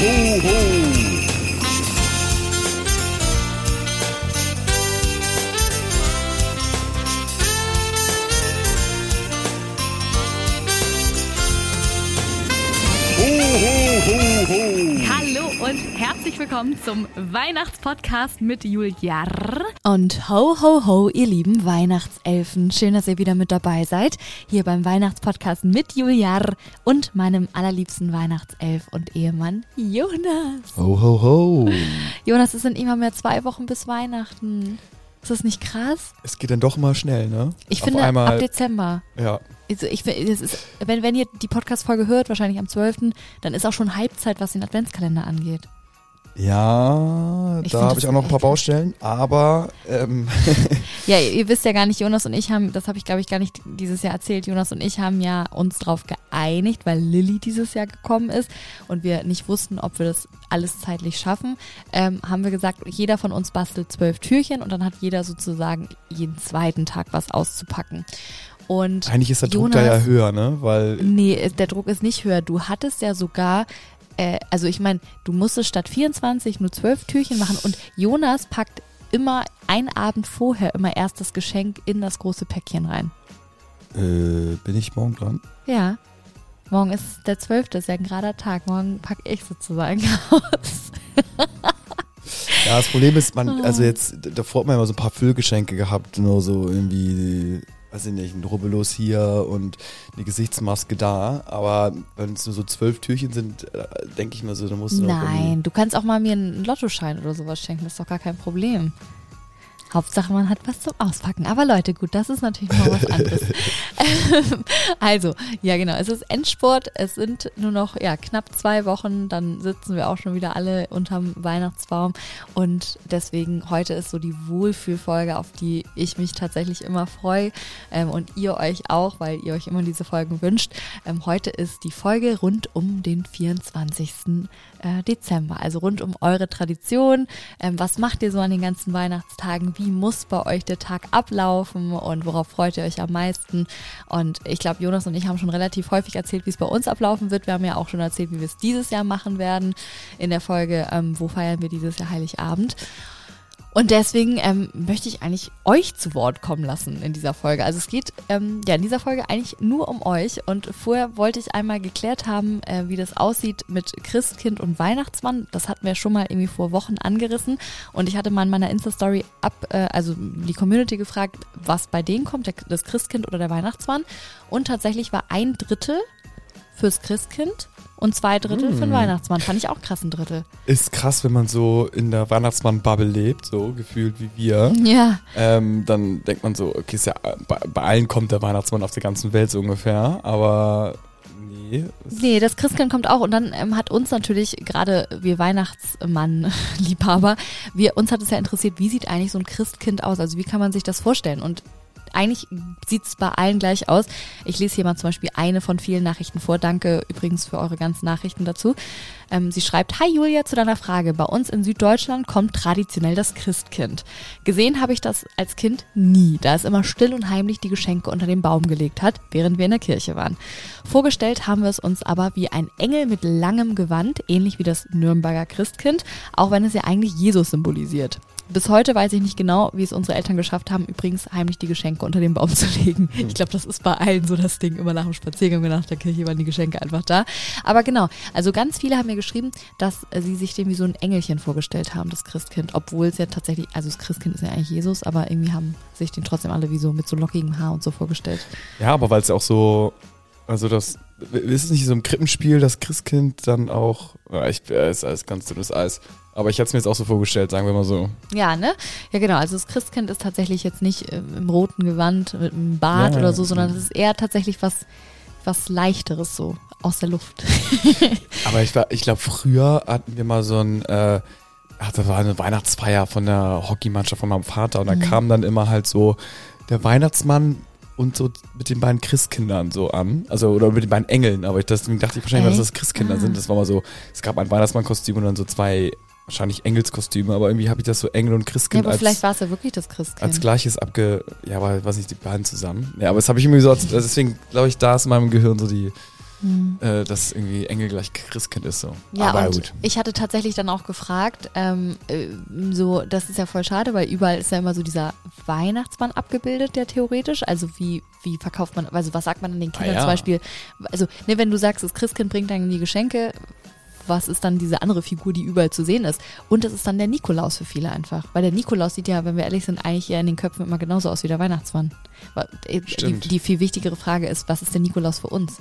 ho, ho. Herzlich willkommen zum Weihnachtspodcast mit Juliar. Und ho, ho, ho, ihr lieben Weihnachtselfen. Schön, dass ihr wieder mit dabei seid. Hier beim Weihnachtspodcast mit Juliar und meinem allerliebsten Weihnachtself und Ehemann Jonas. Ho, ho, ho. Jonas, es sind immer mehr zwei Wochen bis Weihnachten. Ist das nicht krass? Es geht dann doch mal schnell, ne? Ich Auf finde, einmal, ab Dezember. ja. Also ich, es ist, wenn, wenn ihr die Podcast-Folge hört, wahrscheinlich am 12., dann ist auch schon Halbzeit, was den Adventskalender angeht. Ja, Ich da habe ich auch noch ein paar Baustellen, aber ähm, Ja, ihr, wisst ja gar nicht, Jonas und ich haben, das habe ich glaube ich gar nicht dieses Jahr erzählt, Jonas und ich haben ja uns drauf geeinigt, weil Lilly dieses Jahr gekommen ist und wir nicht wussten, ob wir das alles zeitlich schaffen, ähm, haben wir gesagt, jeder von uns bastelt zwölf Türchen und dann hat jeder sozusagen jeden zweiten Tag was auszupacken. Und eigentlich ist der Druck da ja Jonas- höher, ne? Weil Nee, äh, der Druck ist nicht höher. Du hattest ja sogar, äh, also ich meine, du musstest statt 24 nur 12 Türchen machen und Jonas packt immer einen Abend vorher immer erst das Geschenk in das große Päckchen rein. äh, bin ich morgen dran? Ja. Morgen ist der 12. ist ja ein gerader Tag. Morgen packe ich sozusagen aus. Ja, das Problem ist, man, Ah. also jetzt, davor hat man immer so ein paar Füllgeschenke gehabt, nur so irgendwie, weiß ich nicht, ein Rubbellos hier und eine Gesichtsmaske da. Aber wenn es nur so zwölf Türchen sind, äh, denke ich mir so, dann musst du Nein, du kannst auch mal mir einen Lottoschein oder sowas schenken. Das ist doch gar kein Problem. Hauptsache, man hat was zum Auspacken. Aber Leute, gut, das ist natürlich mal was anderes. also, ja genau, es ist Endsport. Es sind nur noch ja, knapp zwei Wochen. Dann sitzen wir auch schon wieder alle unterm Weihnachtsbaum. Und deswegen heute ist so die Wohlfühlfolge, auf die ich mich tatsächlich immer freue. Ähm, und ihr euch auch, weil ihr euch immer diese Folgen wünscht. Ähm, heute ist die Folge rund um den 24. äh, Dezember. Also rund um eure Tradition. Ähm, was macht ihr so an den ganzen Weihnachtstagen? Wie muss bei euch der Tag ablaufen? Und worauf freut ihr euch am meisten? Und ich glaube, Jonas und ich haben schon relativ häufig erzählt, wie es bei uns ablaufen wird. Wir haben ja auch schon erzählt, wie wir es dieses Jahr machen werden in der Folge, ähm, wo feiern wir dieses Jahr Heiligabend. Und deswegen ähm, möchte ich eigentlich euch zu Wort kommen lassen in dieser Folge. Also es geht ähm, ja in dieser Folge eigentlich nur um euch. Und vorher wollte ich einmal geklärt haben, äh, wie das aussieht mit Christkind und Weihnachtsmann. Das hatten wir schon mal irgendwie vor Wochen angerissen. Und ich hatte mal in meiner Insta-Story ab, äh, also die Community gefragt, was bei denen kommt, der, das Christkind oder der Weihnachtsmann. Und tatsächlich war ein Drittel fürs Christkind und zwei Drittel für den Weihnachtsmann. Fand ich auch krass ein Drittel. Ist krass, wenn man so in der Weihnachtsmann-Bubble lebt, so gefühlt wie wir. Ja. Ähm, dann denkt man so, okay, ist ja, bei, bei allen kommt der Weihnachtsmann auf der ganzen Welt so ungefähr, aber nee. Nee, das Christkind kommt auch und dann ähm, hat uns natürlich gerade wir Weihnachtsmann-Liebhaber, wir uns hat es ja interessiert, wie sieht eigentlich so ein Christkind aus? Also wie kann man sich das vorstellen? Und eigentlich sieht es bei allen gleich aus. Ich lese hier mal zum Beispiel eine von vielen Nachrichten vor. Danke übrigens für eure ganzen Nachrichten dazu. Ähm, sie schreibt, Hi Julia, zu deiner Frage. Bei uns in Süddeutschland kommt traditionell das Christkind. Gesehen habe ich das als Kind nie, da es immer still und heimlich die Geschenke unter den Baum gelegt hat, während wir in der Kirche waren. Vorgestellt haben wir es uns aber wie ein Engel mit langem Gewand, ähnlich wie das Nürnberger Christkind, auch wenn es ja eigentlich Jesus symbolisiert. Bis heute weiß ich nicht genau, wie es unsere Eltern geschafft haben, übrigens heimlich die Geschenke unter den Baum zu legen. Ich glaube, das ist bei allen so das Ding. Immer nach dem Spaziergang nach der Kirche waren die Geschenke einfach da. Aber genau, also ganz viele haben mir geschrieben, dass äh, sie sich dem wie so ein Engelchen vorgestellt haben, das Christkind. Obwohl es ja tatsächlich, also das Christkind ist ja eigentlich Jesus, aber irgendwie haben sich den trotzdem alle wie so mit so lockigem Haar und so vorgestellt. Ja, aber weil es auch so, also das, ist es nicht so im Krippenspiel, das Christkind dann auch, ja, ich, äh, ist alles ganz dünnes Eis, aber ich hätte es mir jetzt auch so vorgestellt, sagen wir mal so. Ja, ne? Ja, genau. Also das Christkind ist tatsächlich jetzt nicht äh, im roten Gewand mit einem Bart Ja, oder so, sondern es ist eher tatsächlich was, was leichteres so aus der Luft. Aber ich, war- ich glaube, früher hatten wir mal so ein, äh, ach, da war eine Weihnachtsfeier von der Hockeymannschaft von meinem Vater und da Mhm. kam dann immer halt so der Weihnachtsmann und so mit den beiden Christkindern so an. Also, oder mit den beiden Engeln, aber ich, deswegen dachte ich wahrscheinlich, dass das? Christkinder Ah. sind. Das war mal so, es gab ein Weihnachtsmannkostüm und dann so zwei, wahrscheinlich Engelskostüme, aber irgendwie habe ich das so Engel und Ja, Christkind aber als, vielleicht war es ja wirklich das Christkind. als gleiches abge, ja, aber was nicht, die beiden zusammen. Ja, aber das habe ich irgendwie so, als, deswegen glaube ich, da ist in meinem Gehirn so die, äh, dass irgendwie Engel gleich Christkind ist so. Ja, Aber gut. ich hatte tatsächlich dann auch gefragt, ähm, äh, so, das ist ja voll schade, weil überall ist ja immer so dieser Weihnachtsmann abgebildet, der theoretisch, also wie, wie verkauft man, also was sagt man an den Kindern Ah, ja. zum Beispiel, also, ne, wenn du sagst, das Christkind bringt dann die Geschenke, was ist dann diese andere Figur, die überall zu sehen ist? Und das ist dann der Nikolaus für viele einfach. Weil der Nikolaus sieht ja, wenn wir ehrlich sind, eigentlich eher in den Köpfen immer genauso aus wie der Weihnachtsmann. Äh, Die, die viel wichtigere Frage ist, was ist der Nikolaus für uns?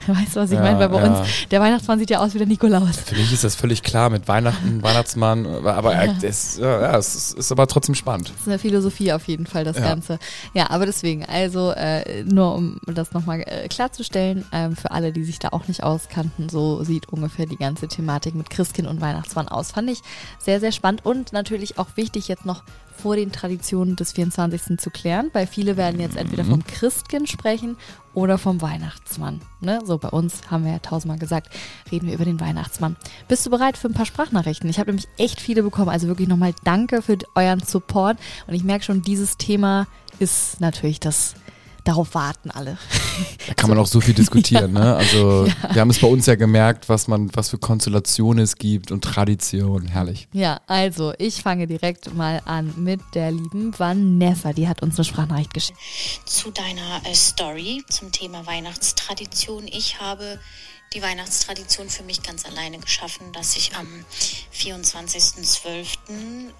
weißt du, was ich Ja, meine? Weil bei ja. uns, der Weihnachtsmann sieht ja aus wie der Nikolaus. Für mich ist das völlig klar mit Weihnachten, Weihnachtsmann, aber äh, das, ja, ja, es ist, ist aber trotzdem spannend. Das ist eine Philosophie auf jeden Fall, das Ja. Ganze. Ja, aber deswegen, also äh, nur um das nochmal äh, klarzustellen, ähm, für alle, die sich da auch nicht auskannten, so sieht ungefähr die ganze Thematik mit Christkind und Weihnachtsmann aus. Fand ich sehr, sehr spannend und natürlich auch wichtig, jetzt noch vor den Traditionen des 24. zu klären, weil viele werden jetzt entweder vom Christkind sprechen oder vom Weihnachtsmann. Ne? So, bei uns haben wir ja tausendmal gesagt, reden wir über den Weihnachtsmann. Bist du bereit für ein paar Sprachnachrichten? Ich habe nämlich echt viele bekommen, also wirklich nochmal danke für euren Support und ich merke schon, dieses Thema ist natürlich das, darauf warten alle. Da kann man auch so viel diskutieren, ne? Also wir haben es bei uns ja gemerkt, was man, was für Konstellationen es gibt und Tradition, herrlich. Ja, also ich fange direkt mal an mit der lieben Vanessa, die hat uns eine Sprachnachricht geschickt. zu deiner äh, Story zum Thema Weihnachtstradition. Ich habe die Weihnachtstradition für mich ganz alleine geschaffen, dass ich am 24.12.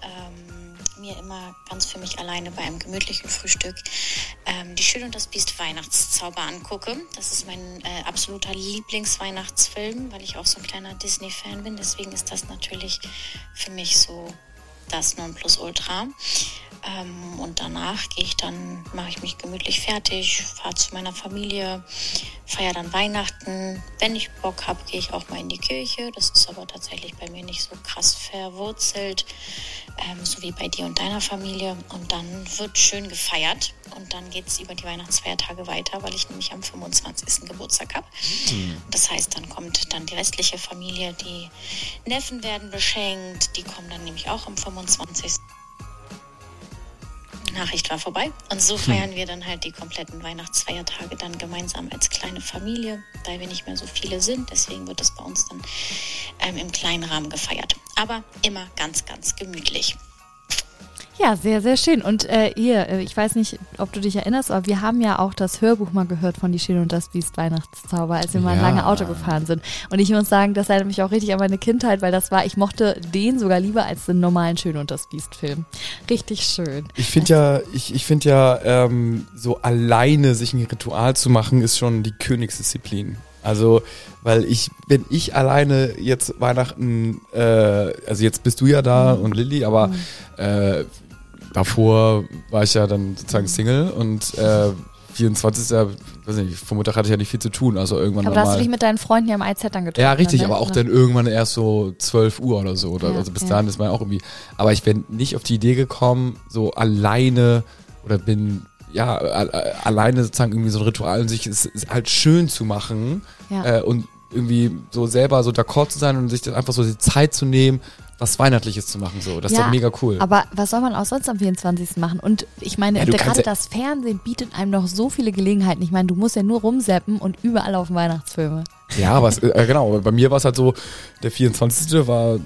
Mir immer ganz für mich alleine bei einem gemütlichen Frühstück ähm, die Schön und das Biest Weihnachtszauber angucke. Das ist mein äh, absoluter Lieblingsweihnachtsfilm, weil ich auch so ein kleiner Disney-Fan bin. Deswegen ist das natürlich für mich so das Nonplusultra. Ähm, und danach gehe ich dann, mache ich mich gemütlich fertig, fahre zu meiner Familie, feiere dann Weihnachten. Wenn ich Bock habe, gehe ich auch mal in die Kirche. Das ist aber tatsächlich bei mir nicht so krass verwurzelt, ähm, so wie bei dir und deiner Familie. Und dann wird schön gefeiert. Und dann geht es über die Weihnachtsfeiertage weiter, weil ich nämlich am 25. Geburtstag habe. Das heißt, dann kommt dann die restliche Familie, die Neffen werden beschenkt, die kommen dann nämlich auch am 25. Nachricht war vorbei. Und so feiern wir dann halt die kompletten Weihnachtsfeiertage dann gemeinsam als kleine Familie, weil wir nicht mehr so viele sind. Deswegen wird das bei uns dann ähm, im kleinen Rahmen gefeiert. Aber immer ganz, ganz gemütlich. Ja, sehr, sehr schön. Und äh, hier, äh, ich weiß nicht, ob du dich erinnerst, aber wir haben ja auch das Hörbuch mal gehört von Die Schöne und das Biest Weihnachtszauber, als wir mal Ja. lange Auto gefahren sind. Und ich muss sagen, das erinnert mich auch richtig an meine Kindheit, weil das war, ich mochte den sogar lieber als den normalen Schöne und das Biest Film. Richtig schön. Ich finde ja, ich, ich finde ja, ähm, so alleine sich ein Ritual zu machen, ist schon die Königsdisziplin. Also, weil ich, wenn ich alleine jetzt Weihnachten, äh, also jetzt bist du ja da und Lilly, aber äh, davor war ich ja dann sozusagen Single und äh, 24. Ja, weiß nicht, vom Mittag hatte ich ja nicht viel zu tun, also irgendwann Aber da hast du dich mit deinen Freunden ja im IZ dann getroffen. Ja, richtig, ne? aber auch dann irgendwann erst so 12 Uhr oder so. Oder, Ja, also bis ja. dahin ist man ja auch irgendwie. Aber ich bin nicht auf die Idee gekommen, so alleine oder bin ja alleine sozusagen irgendwie so ein Ritual in sich ist, ist halt schön zu machen Ja. äh, und irgendwie so selber so d'accord zu sein und sich dann einfach so die Zeit zu nehmen, was Weihnachtliches zu machen. So, das ist Ja, doch mega cool. Aber was soll man auch sonst am 24. machen? Und ich meine, Ja, gerade das Fernsehen bietet einem noch so viele Gelegenheiten. Ich meine, du musst ja nur rumseppen und überall auf Weihnachtsfilme. Ja, aber es, äh, genau, bei mir war es halt so, der 24. war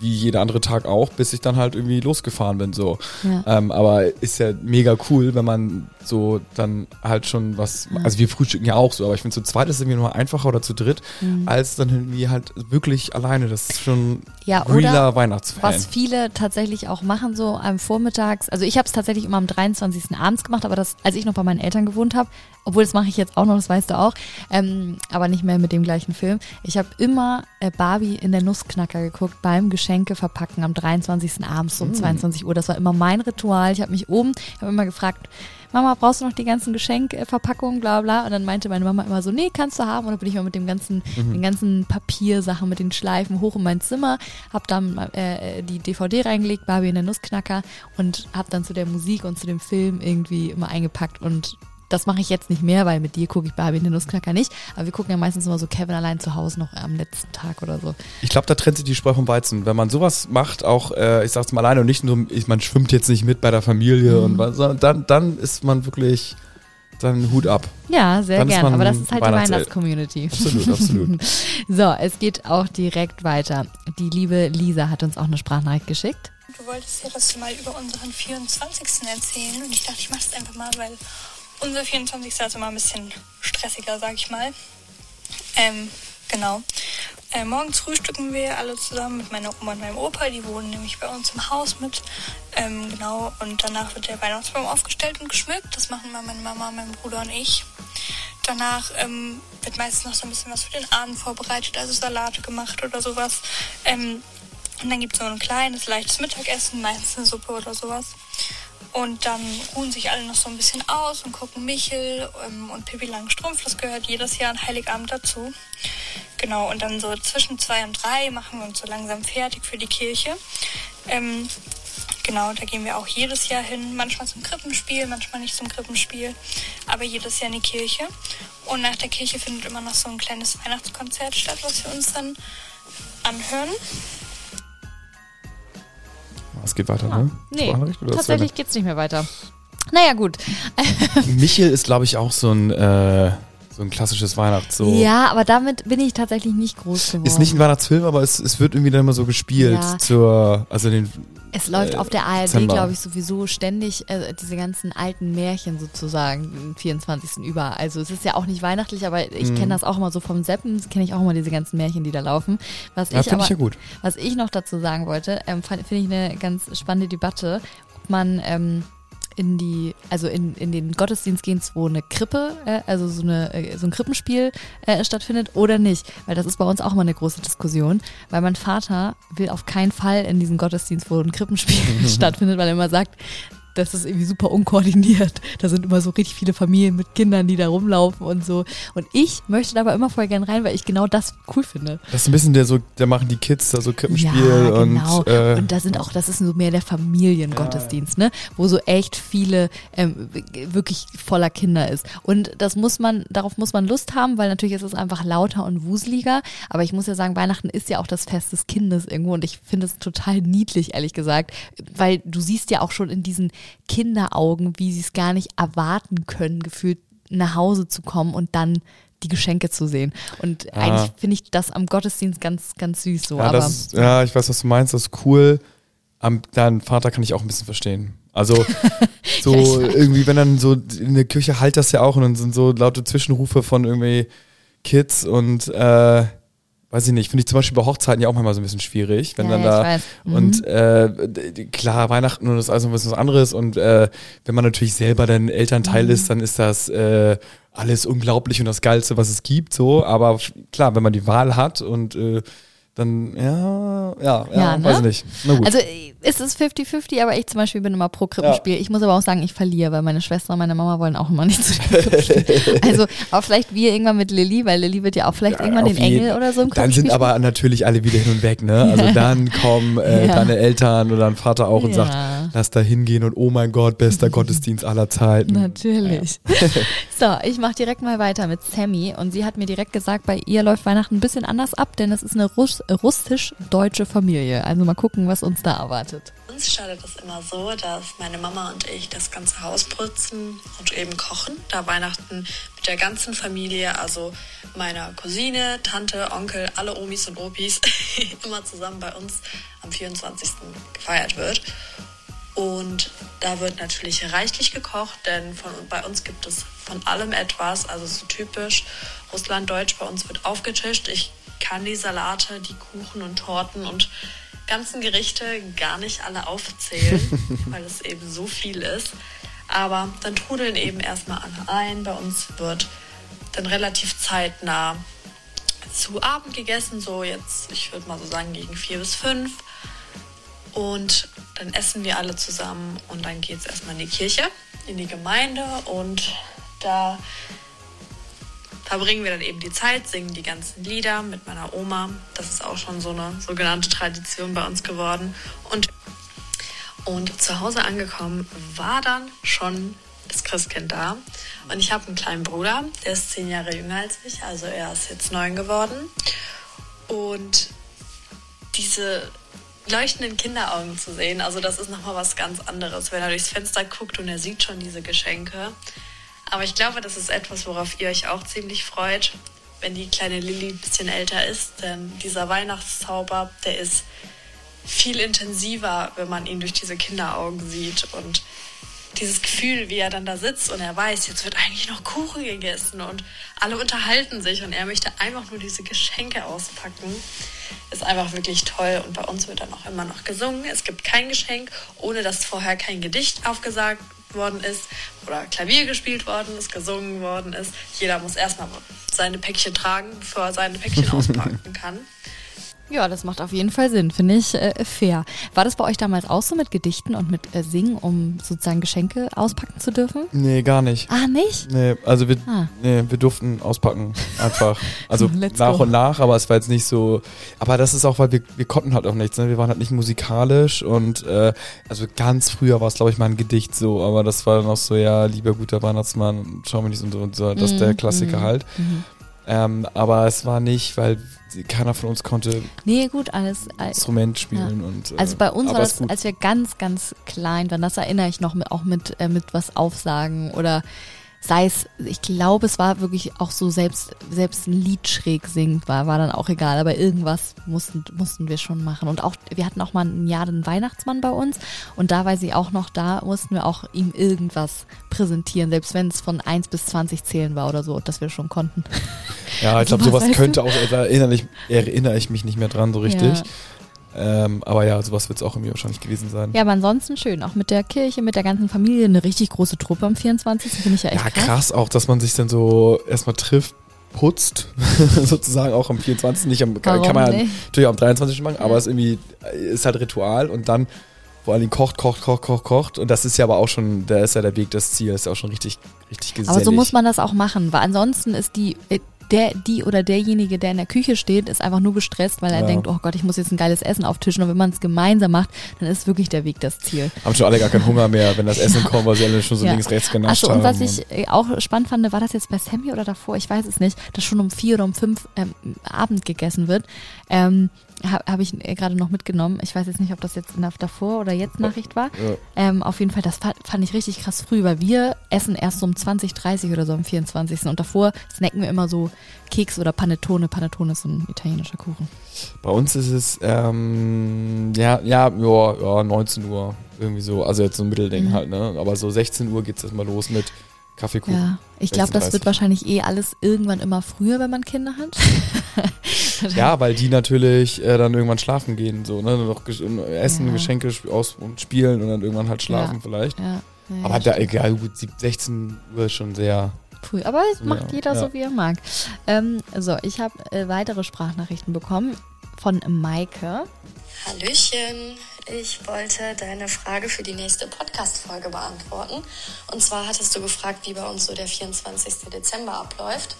wie jeder andere Tag auch, bis ich dann halt irgendwie losgefahren bin so. Ja. Ähm, aber ist ja mega cool, wenn man so dann halt schon was, also wir frühstücken ja auch so, aber ich finde zu zweit ist es irgendwie nur einfacher oder zu dritt, Mhm. als dann irgendwie halt wirklich alleine. Das ist schon Ja, realer oder Weihnachtsfan. Was viele tatsächlich auch machen, so am Vormittags. Also ich habe es tatsächlich immer am 23. abends gemacht, aber das, als ich noch bei meinen Eltern gewohnt habe, obwohl das mache ich jetzt auch noch, das weißt du auch, ähm, aber nicht mehr mit dem gleichen Film. Ich habe immer äh, Barbie in der Nussknacker geguckt beim Geschenke verpacken am 23. abends um 22 Uhr. Das war immer mein Ritual. Ich habe mich oben, habe immer gefragt, Mama, brauchst du noch die ganzen Geschenkverpackungen, bla bla. Und dann meinte meine Mama immer so, nee, kannst du haben. Und dann bin ich mal mit dem ganzen, den ganzen Papiersachen, mit den Schleifen hoch in mein Zimmer, hab dann äh, die DVD reingelegt, Barbie in der Nussknacker und hab dann zu der Musik und zu dem Film irgendwie immer eingepackt und das mache ich jetzt nicht mehr, weil mit dir gucke ich Barbie in den Nussknacker nicht. Aber wir gucken ja meistens immer so Kevin allein zu Hause noch am letzten Tag oder so. Ich glaube, da trennt sich die Spreu vom Weizen. Wenn man sowas macht, auch, äh, ich sag's mal alleine und nicht nur, ich, man schwimmt jetzt nicht mit bei der Familie Mhm. und was, sondern dann, dann ist man wirklich dann Hut ab. Ja, sehr Dann ist gern. man Aber das ist halt die Weihnachts- Weihnachtscommunity. Absolut, absolut. So, es geht auch direkt weiter. Die liebe Lisa hat uns auch eine Sprachnachricht geschickt. Du wolltest ja das mal über unseren 24. erzählen und ich dachte, ich mache das einfach mal, weil unser 24. ist immer ein bisschen stressiger, sag ich mal. Ähm, genau. Äh, morgens frühstücken wir alle zusammen mit meiner Oma und meinem Opa. Die wohnen nämlich bei uns im Haus mit. Ähm, genau. Und danach wird der Weihnachtsbaum aufgestellt und geschmückt. Das machen mal meine Mama, mein Bruder und ich. Danach ähm, wird meistens noch so ein bisschen was für den Abend vorbereitet, also Salate gemacht oder sowas. Ähm, und dann gibt es so ein kleines, leichtes Mittagessen, meistens eine Suppe oder sowas. Und dann ruhen sich alle noch so ein bisschen aus und gucken Michel ähm, und Pippi Langstrumpf. Das gehört jedes Jahr an Heiligabend dazu. Genau, und dann so zwischen zwei und drei machen wir uns so langsam fertig für die Kirche. Ähm, genau, da gehen wir auch jedes Jahr hin. Manchmal zum Krippenspiel, manchmal nicht zum Krippenspiel. Aber jedes Jahr in die Kirche. Und nach der Kirche findet immer noch so ein kleines Weihnachtskonzert statt, was wir uns dann anhören. Es geht weiter, ne? Nee, tatsächlich geht's nicht mehr weiter. Naja, gut. Michel ist, glaube ich, auch so ein, äh, so ein klassisches Weihnachts... So. Ja, aber damit bin ich tatsächlich nicht groß geworden. Ist nicht ein Weihnachtsfilm, aber es, es wird irgendwie dann immer so gespielt Ja. zur, also den, Es läuft äh, auf der ARD, glaube ich, sowieso ständig äh, diese ganzen alten Märchen sozusagen, den 24. über. Also es ist ja auch nicht weihnachtlich, aber Mhm. ich kenne das auch immer so vom Seppen, kenne ich auch immer diese ganzen Märchen, die da laufen. Was ja, ich aber, ich ja gut. was ich noch dazu sagen wollte, ähm, finde ich eine ganz spannende Debatte, ob man ähm, in die, also in, in den Gottesdienst gehen, wo eine Krippe, äh, also so, eine, äh, so ein Krippenspiel äh, stattfindet oder nicht. Weil das ist bei uns auch mal eine große Diskussion, weil mein Vater will auf keinen Fall in diesen Gottesdienst, wo ein Krippenspiel stattfindet, weil er immer sagt, das ist irgendwie super unkoordiniert. Da sind immer so richtig viele Familien mit Kindern, die da rumlaufen und so. Und ich möchte da aber immer voll gern rein, weil ich genau das cool finde. Das ist ein bisschen der so, da machen die Kids da so Krippenspiel Ja, genau. und, äh, und da sind auch, das ist so mehr der Familiengottesdienst, ne? Wo so echt viele ähm, wirklich voller Kinder ist. Und das muss man, darauf muss man Lust haben, weil natürlich ist es einfach lauter und wuseliger. Aber ich muss ja sagen, Weihnachten ist ja auch das Fest des Kindes irgendwo und ich finde es total niedlich, ehrlich gesagt. Weil du siehst ja auch schon in diesen Kinderaugen, wie sie es gar nicht erwarten können, gefühlt nach Hause zu kommen und dann die Geschenke zu sehen. Und Ah. eigentlich finde ich das am Gottesdienst ganz, ganz süß so. ja, aber das ist, ja, ich weiß, was du meinst, das ist cool. Am, deinen Vater kann ich auch ein bisschen verstehen. Also so Ja, irgendwie, wenn dann so in der Küche halt das ja auch und dann sind so laute Zwischenrufe von irgendwie Kids und äh, weiß ich nicht, finde ich zum Beispiel bei Hochzeiten ja auch manchmal so ein bisschen schwierig, wenn Ja, dann ja, da. Mhm. und äh, klar, Weihnachten und das ist alles ein bisschen was anderes und äh, wenn man natürlich selber dann Elternteil Mhm. ist, dann ist das äh, alles unglaublich und das Geilste, was es gibt, so, aber klar, wenn man die Wahl hat und äh, dann, ja, ja, ja, Ja, ne? weiß ich nicht. Na gut. Also äh, es ist 50-50, aber ich zum Beispiel bin immer pro Krippenspiel. Ich muss aber auch sagen, ich verliere, weil meine Schwester und meine Mama wollen auch immer nicht zu den Krippenspielen. also auch vielleicht wir irgendwann mit Lilly, weil Lilly wird ja auch vielleicht Ja, irgendwann den Engel oder so im Dann Krippenspiel sind aber natürlich alle wieder hin und weg, ne? Also dann kommen äh, Ja. deine Eltern oder dein Vater auch und Ja. sagt, lass da hingehen und oh mein Gott, bester Gottesdienst aller Zeiten. Natürlich. So, ich mache direkt mal weiter mit Sammy und sie hat mir direkt gesagt, bei ihr läuft Weihnachten ein bisschen anders ab, denn es ist eine Russ russisch-deutsche Familie. Also mal gucken, was uns da erwartet. Uns startet es immer so, dass meine Mama und ich das ganze Haus putzen und eben kochen. Da Weihnachten mit der ganzen Familie, also meiner Cousine, Tante, Onkel, alle Omis und Opis, immer zusammen bei uns am 24. gefeiert wird. Und da wird natürlich reichlich gekocht, denn von, bei uns gibt es von allem etwas, also so typisch russlanddeutsch. Bei uns wird aufgetischt. Ich kann die Salate, die Kuchen und Torten und ganzen Gerichte gar nicht alle aufzählen, weil es eben so viel ist. Aber dann trudeln eben erstmal alle ein. Bei uns wird dann relativ zeitnah zu Abend gegessen, so jetzt, ich würde mal so sagen, gegen vier bis fünf. Und dann essen wir alle zusammen und dann geht es erstmal in die Kirche, in die Gemeinde und da verbringen wir dann eben die Zeit, singen die ganzen Lieder mit meiner Oma. Das ist auch schon so eine sogenannte Tradition bei uns geworden. Und, und zu Hause angekommen war dann schon das Christkind da. Und ich habe einen kleinen Bruder, der ist zehn Jahre jünger als ich, also er ist jetzt neun geworden. Und diese leuchtenden Kinderaugen zu sehen, also das ist nochmal was ganz anderes, wenn er durchs Fenster guckt und er sieht schon diese Geschenke. Aber ich glaube, das ist etwas, worauf ihr euch auch ziemlich freut, wenn die kleine Lilly ein bisschen älter ist. Denn dieser Weihnachtszauber, der ist viel intensiver, wenn man ihn durch diese Kinderaugen sieht. Und dieses Gefühl, wie er dann da sitzt und er weiß, jetzt wird eigentlich noch Kuchen gegessen und alle unterhalten sich und er möchte einfach nur diese Geschenke auspacken, ist einfach wirklich toll. Und bei uns wird dann auch immer noch gesungen. Es gibt kein Geschenk, ohne dass vorher kein Gedicht aufgesagt worden ist oder Klavier gespielt worden ist, gesungen worden ist. Jeder muss erstmal seine Päckchen tragen, bevor er seine Päckchen auspacken kann. Ja, das macht auf jeden Fall Sinn, finde ich äh, fair. War das bei euch damals auch so mit Gedichten und mit äh, Singen, um sozusagen Geschenke auspacken zu dürfen? Nee, gar nicht. Ah, nicht? Nee, also wir, Ah. nee, wir durften auspacken. Einfach. Also nach go. und nach, aber es war jetzt nicht so. Aber das ist auch, weil wir, wir konnten halt auch nichts. Ne? Wir waren halt nicht musikalisch und äh, also ganz früher war es, glaube ich, mal ein Gedicht so, aber das war dann auch so, ja, lieber guter Weihnachtsmann, schau mich nicht so und so, und so. Das ist der Mhm, Klassiker mhm, halt. mhm. Ähm, aber es war nicht, weil keiner von uns konnte Nee, gut, alles. Instrument spielen und. Äh, Also bei uns war das, gut. als wir ganz, ganz klein waren, das erinnere ich noch mit, auch mit, äh, mit was aufsagen oder sei es, ich glaube, es war wirklich auch so selbst, selbst ein Lied schräg singt, war, war dann auch egal, aber irgendwas mussten, mussten wir schon machen. Und auch, wir hatten auch mal ein Jahr den Weihnachtsmann bei uns und da war sie auch noch da, mussten wir auch ihm irgendwas präsentieren, selbst wenn es von 1 bis 20 zählen war oder so, dass wir schon konnten. Ja, ich glaube, Sowas könnte auch, da erinnere ich, erinnere ich mich nicht mehr dran so richtig. Ja. Ähm, aber ja, sowas wird es auch irgendwie wahrscheinlich gewesen sein. Ja, aber ansonsten schön, auch mit der Kirche, mit der ganzen Familie, eine richtig große Truppe am 24. finde ich ja echt Ja, krass auch, dass man sich dann so erstmal trifft, putzt, sozusagen auch am 24. Nicht am, kann, Warum kann man ja nicht? natürlich auch am 23. machen, aber es ist irgendwie, ist halt Ritual und dann vor allen Dingen kocht, kocht, kocht, kocht, kocht. Und das ist ja aber auch schon, da ist ja der Weg, das Ziel, ist ja auch schon richtig, richtig gesellig. Aber so muss man das auch machen, weil ansonsten ist die, äh, der, die oder derjenige, der in der Küche steht, ist einfach nur gestresst, weil er Ja. denkt, oh Gott, ich muss jetzt ein geiles Essen auftischen. Und wenn man es gemeinsam macht, dann ist wirklich der Weg das Ziel. Haben schon alle gar keinen Hunger mehr, wenn das Essen kommt, weil sie alle schon so Ja. links, rechts genascht Achso, und was ich äh, auch spannend fand, war das jetzt bei Sammy oder davor, ich weiß es nicht, dass schon um vier oder um fünf ähm, Abend gegessen wird. Ähm, Habe hab ich äh, gerade noch mitgenommen. Ich weiß jetzt nicht, ob das jetzt in der davor oder jetzt Nachricht war. Ja. Ähm, auf jeden Fall, das fand, ich richtig krass früh, weil wir essen erst so um 20, 30 oder so am 24. Und davor snacken wir immer so Keks oder Panettone. Panettone ist so ein italienischer Kuchen. Bei uns ist es, ähm, ja, ja, ja, ja, 19 Uhr, irgendwie so. Also jetzt so ein Mittelding Mhm. halt, ne? Aber so 16 Uhr geht's erstmal los mit Kaffeekuchen. Ja, ich glaube, das 16:30. wird wahrscheinlich eh alles irgendwann immer früher, wenn man Kinder hat. Ja, weil die natürlich äh, dann irgendwann schlafen gehen, so, ne? Noch gesch- essen, Ja. Geschenke aus und spielen und dann irgendwann halt schlafen Ja. vielleicht. Ja, ja, Aber da, egal, gut, sieb- 16 Uhr ist schon sehr. Früh. Aber es macht jeder ja. so, wie er mag. Ähm, so, ich habe äh, weitere Sprachnachrichten bekommen von Maike. Hallöchen, ich wollte deine Frage für die nächste Podcast-Folge beantworten. Und zwar hattest du gefragt, wie bei uns so der 24. Dezember abläuft.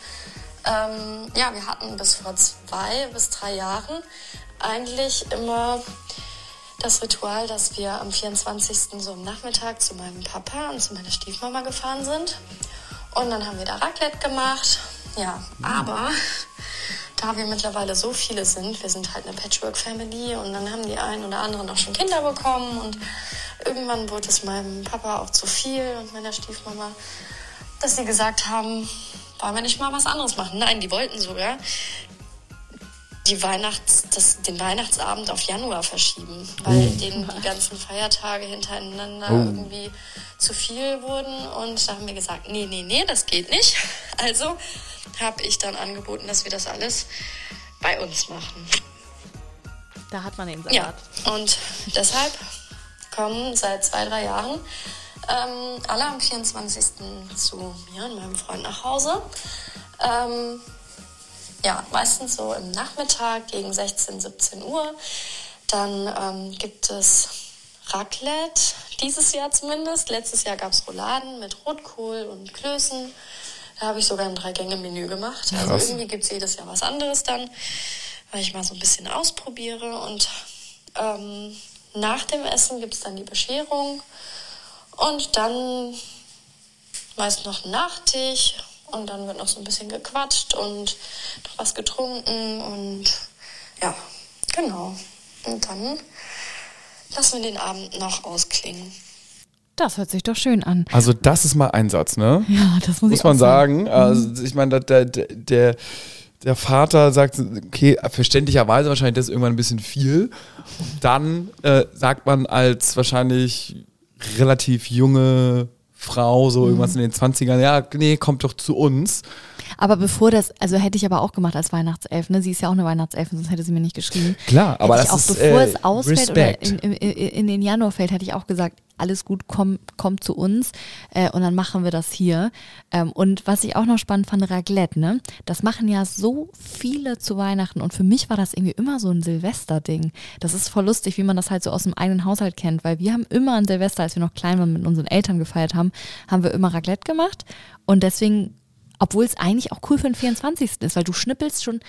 Ähm, ja, wir hatten bis vor zwei bis drei Jahren eigentlich immer das Ritual, dass wir am 24. so am Nachmittag zu meinem Papa und zu meiner Stiefmama gefahren sind. Und dann haben wir da Raclette gemacht. Ja, aber da wir mittlerweile so viele sind, wir sind halt eine Patchwork-Family und dann haben die einen oder anderen auch schon Kinder bekommen und irgendwann wurde es meinem Papa auch zu viel und meiner Stiefmama, dass sie gesagt haben, wollen wir nicht mal was anderes machen? Nein, die wollten sogar die Weihnachts, das, den Weihnachtsabend auf Januar verschieben, weil denen die ganzen Feiertage hintereinander Oh. irgendwie zu viel wurden. Und da haben wir gesagt, nee, nee, nee, das geht nicht. Also habe ich dann angeboten, dass wir das alles bei uns machen. Da hat man den Ja, und deshalb kommen seit zwei, drei Jahren ähm, alle am 24. zu mir und meinem Freund nach Hause. Ähm, ja, meistens so im Nachmittag gegen 16, 17 Uhr. Dann ähm, gibt es Raclette, dieses Jahr zumindest. Letztes Jahr gab es Rouladen mit Rotkohl und Klößen. Da habe ich sogar ein Drei-Gänge-Menü gemacht. Also Krass. irgendwie gibt es jedes Jahr was anderes dann, weil ich mal so ein bisschen ausprobiere. Und ähm, nach dem Essen gibt es dann die Bescherung. Und dann meist noch Nachtisch und dann wird noch so ein bisschen gequatscht und noch was getrunken und ja, genau. Und dann lassen wir den Abend noch ausklingen. Das hört sich doch schön an. Also das ist mal Einsatz, ne? Ja, das muss, Muss ich man auch sagen. Also ich meine, der, der, der, der Vater sagt, okay, verständlicherweise wahrscheinlich das ist irgendwann ein bisschen viel. Dann äh, sagt man als wahrscheinlich relativ junge Frau, so irgendwas in den 20ern, ja, nee, kommt doch zu uns. Aber bevor das, also hätte ich aber auch gemacht als Weihnachtself, ne? Sie ist ja auch eine Weihnachtselfin, sonst hätte sie mir nicht geschrieben. Klar, aber hätte ich das auch ist bevor äh, es ausfällt Respekt. oder in, in, in den Januar fällt, hätte ich auch gesagt, alles gut, komm, komm zu uns äh, und dann machen wir das hier. Ähm, und was ich auch noch spannend fand, Raclette, ne? Das machen ja so viele zu Weihnachten und für mich war das irgendwie immer so ein Silvester-Ding. Das ist voll lustig, wie man das halt so aus dem eigenen Haushalt kennt, weil wir haben immer an Silvester, als wir noch klein waren, mit unseren Eltern gefeiert haben, haben wir immer Raclette gemacht und deswegen obwohl es eigentlich auch cool für den 24. ist, weil du schnippelst schon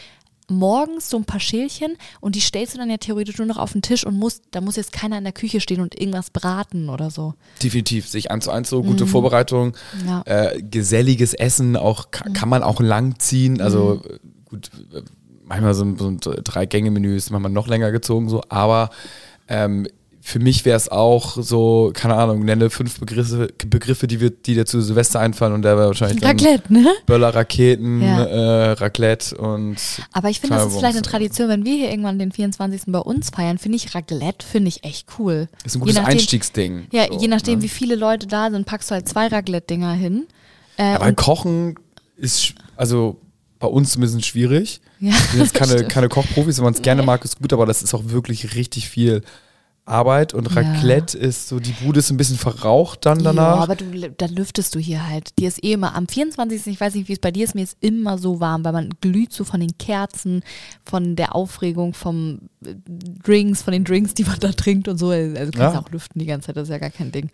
morgens so ein paar Schälchen und die stellst du dann ja theoretisch nur noch auf den Tisch und musst, da muss jetzt keiner in der Küche stehen und irgendwas braten oder so. Definitiv, sich eins zu eins so, gute Vorbereitung, Mhm. Ja. äh, geselliges Essen, auch ka- kann man auch lang ziehen. Also äh, gut, äh, manchmal so ein, so ein Drei-Gänge-Menü ist manchmal noch länger gezogen, so, aber ähm, für mich wäre es auch so, keine Ahnung, nenne fünf Begriffe, Begriffe die, wir, die dir zu Silvester einfallen und der wäre wahrscheinlich dann Raclette, ne? Böller, Raketen, Ja. äh, Raclette und Aber ich finde, das ist vielleicht eine. Tradition, wenn wir hier irgendwann den 24. bei uns feiern, finde ich Raclette, finde ich echt cool. ist ein gutes nachdem- Einstiegsding. Ja, so, je nachdem, ne? wie viele Leute da sind, packst du halt zwei Raclette-Dinger hin. Äh, Aber Kochen ist, also bei uns zumindest schwierig. ja, Wir sind jetzt keine, stimmt. keine Kochprofis, wenn man es gerne mag, ist gut, aber das ist auch wirklich richtig viel Arbeit und Ja. Raclette ist so, die Bude ist ein bisschen verraucht dann Ja, danach. aber du, da lüftest du hier halt. Dir ist eh immer am 24. Ich weiß nicht, wie es bei dir ist, mir ist immer so warm, weil man glüht so von den Kerzen, von der Aufregung, vom äh, Drinks, von den Drinks, die man da trinkt und so. Also kannst Ja. auch lüften die ganze Zeit, das ist ja gar kein Ding.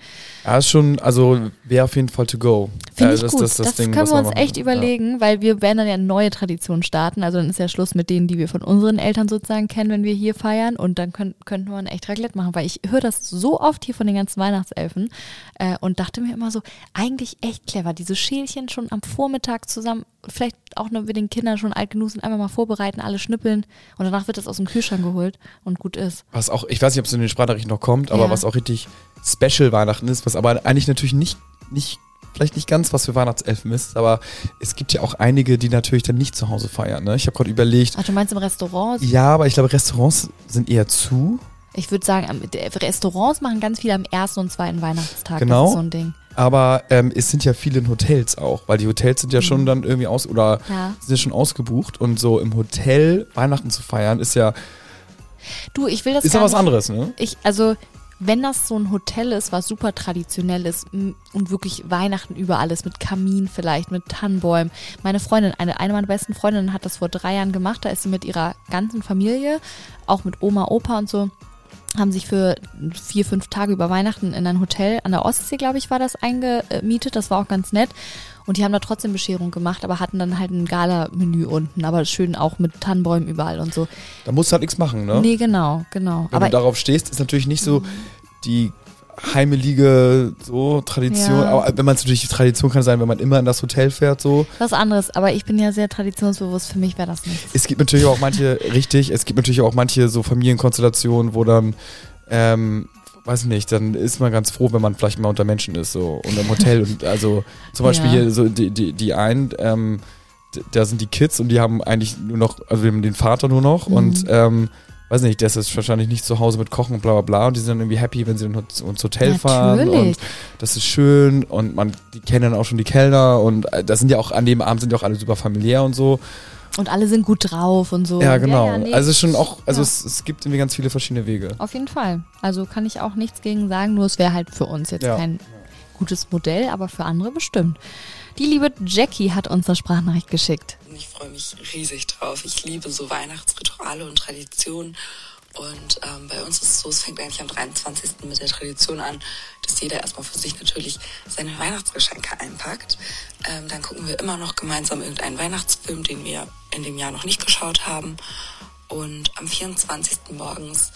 ja, ist schon, also wäre auf jeden Fall to go. Finde Äh, ich das, gut. Das, Das, das Ding, können wir uns machen echt überlegen, weil wir werden dann ja eine neue Tradition starten. Also dann ist ja Schluss mit denen, die wir von unseren Eltern sozusagen kennen, wenn wir hier feiern. Und dann können, könnten wir ein echt Raclette machen, weil ich höre das so oft hier von den ganzen Weihnachtselfen äh, und dachte mir immer so, eigentlich echt clever, diese Schälchen schon am Vormittag zusammen, vielleicht auch nur mit den Kindern schon alt genug sind, einfach mal vorbereiten, alle schnippeln und danach wird das aus dem Kühlschrank geholt und gut ist. Was auch, ich weiß nicht, ob es in den Sprachnachrichten noch kommt, aber Ja. was auch richtig Special Weihnachten ist, was aber eigentlich natürlich nicht, nicht vielleicht nicht ganz was für Weihnachtselfen ist, aber es gibt ja auch einige, die natürlich dann nicht zu Hause feiern. Ne? Ich habe gerade überlegt, Ach, du meinst im Restaurant? ja, aber ich glaube, Restaurants sind eher zu. Ich würde sagen, Restaurants machen ganz viel am ersten und zweiten Weihnachtstag. Genau. Das ist so ein Ding. Aber ähm, es sind ja viele in Hotels auch, weil die Hotels sind ja schon dann irgendwie aus oder Mhm. Ja. sind ja schon ausgebucht und so im Hotel Weihnachten zu feiern ist ja Du, ich will das ist ja was nicht. anderes, ne? Ich, also, wenn das so ein Hotel ist, was super traditionell ist und wirklich Weihnachten überall ist, mit Kamin vielleicht, mit Tannenbäumen. Meine Freundin, eine, eine meiner besten Freundinnen hat das vor drei Jahren gemacht. Da ist sie mit ihrer ganzen Familie, auch mit Oma, Opa und so, haben sich für vier, fünf Tage über Weihnachten in ein Hotel an der Ostsee, glaube ich, war das eingemietet. Das war auch ganz nett. Und die haben da trotzdem Bescherung gemacht, aber hatten dann halt ein Gala-Menü unten, aber schön auch mit Tannenbäumen überall und so. Da musst du halt nichts machen, ne? Nee, genau, genau. Wenn aber du darauf stehst, ist natürlich nicht so die heimelige so Tradition, Ja. aber wenn man es natürlich Tradition kann sein, wenn man immer in das Hotel fährt so. was anderes, aber ich bin ja sehr traditionsbewusst, für mich wäre das nichts. Es gibt natürlich auch manche, richtig, es gibt natürlich auch manche so Familienkonstellationen, wo dann, ähm, weiß nicht, dann ist man ganz froh, wenn man vielleicht mal unter Menschen ist, so und im Hotel und also zum Beispiel Ja. hier so die, die, die einen, ähm, da sind die Kids und die haben eigentlich nur noch, also wir haben den Vater nur noch Mhm. und ähm, weiß nicht, der ist wahrscheinlich nicht zu Hause mit Kochen und bla bla bla und die sind dann irgendwie happy, wenn sie dann ins Hotel fahren Natürlich. und das ist schön und man, die kennen dann auch schon die Kellner und äh, das sind ja auch, an dem Abend sind ja auch alle super familiär und so. Und alle sind gut drauf und so. Ja, genau. Ja, nee. Also es ist schon auch, also Ja. es, es gibt irgendwie ganz viele verschiedene Wege. Auf jeden Fall. Also kann ich auch nichts gegen sagen, nur es wäre halt für uns jetzt Ja. kein gutes Modell, aber für andere bestimmt. Die liebe Jackie hat uns eine Sprachnachricht geschickt. Ich freue mich riesig drauf. Ich liebe so Weihnachtsrituale und Traditionen. Und ähm, bei uns ist es so, es fängt eigentlich am 23. mit der Tradition an, dass jeder erstmal für sich natürlich seine Weihnachtsgeschenke einpackt. Ähm, dann gucken wir immer noch gemeinsam irgendeinen Weihnachtsfilm, den wir in dem Jahr noch nicht geschaut haben. Und am 24. morgens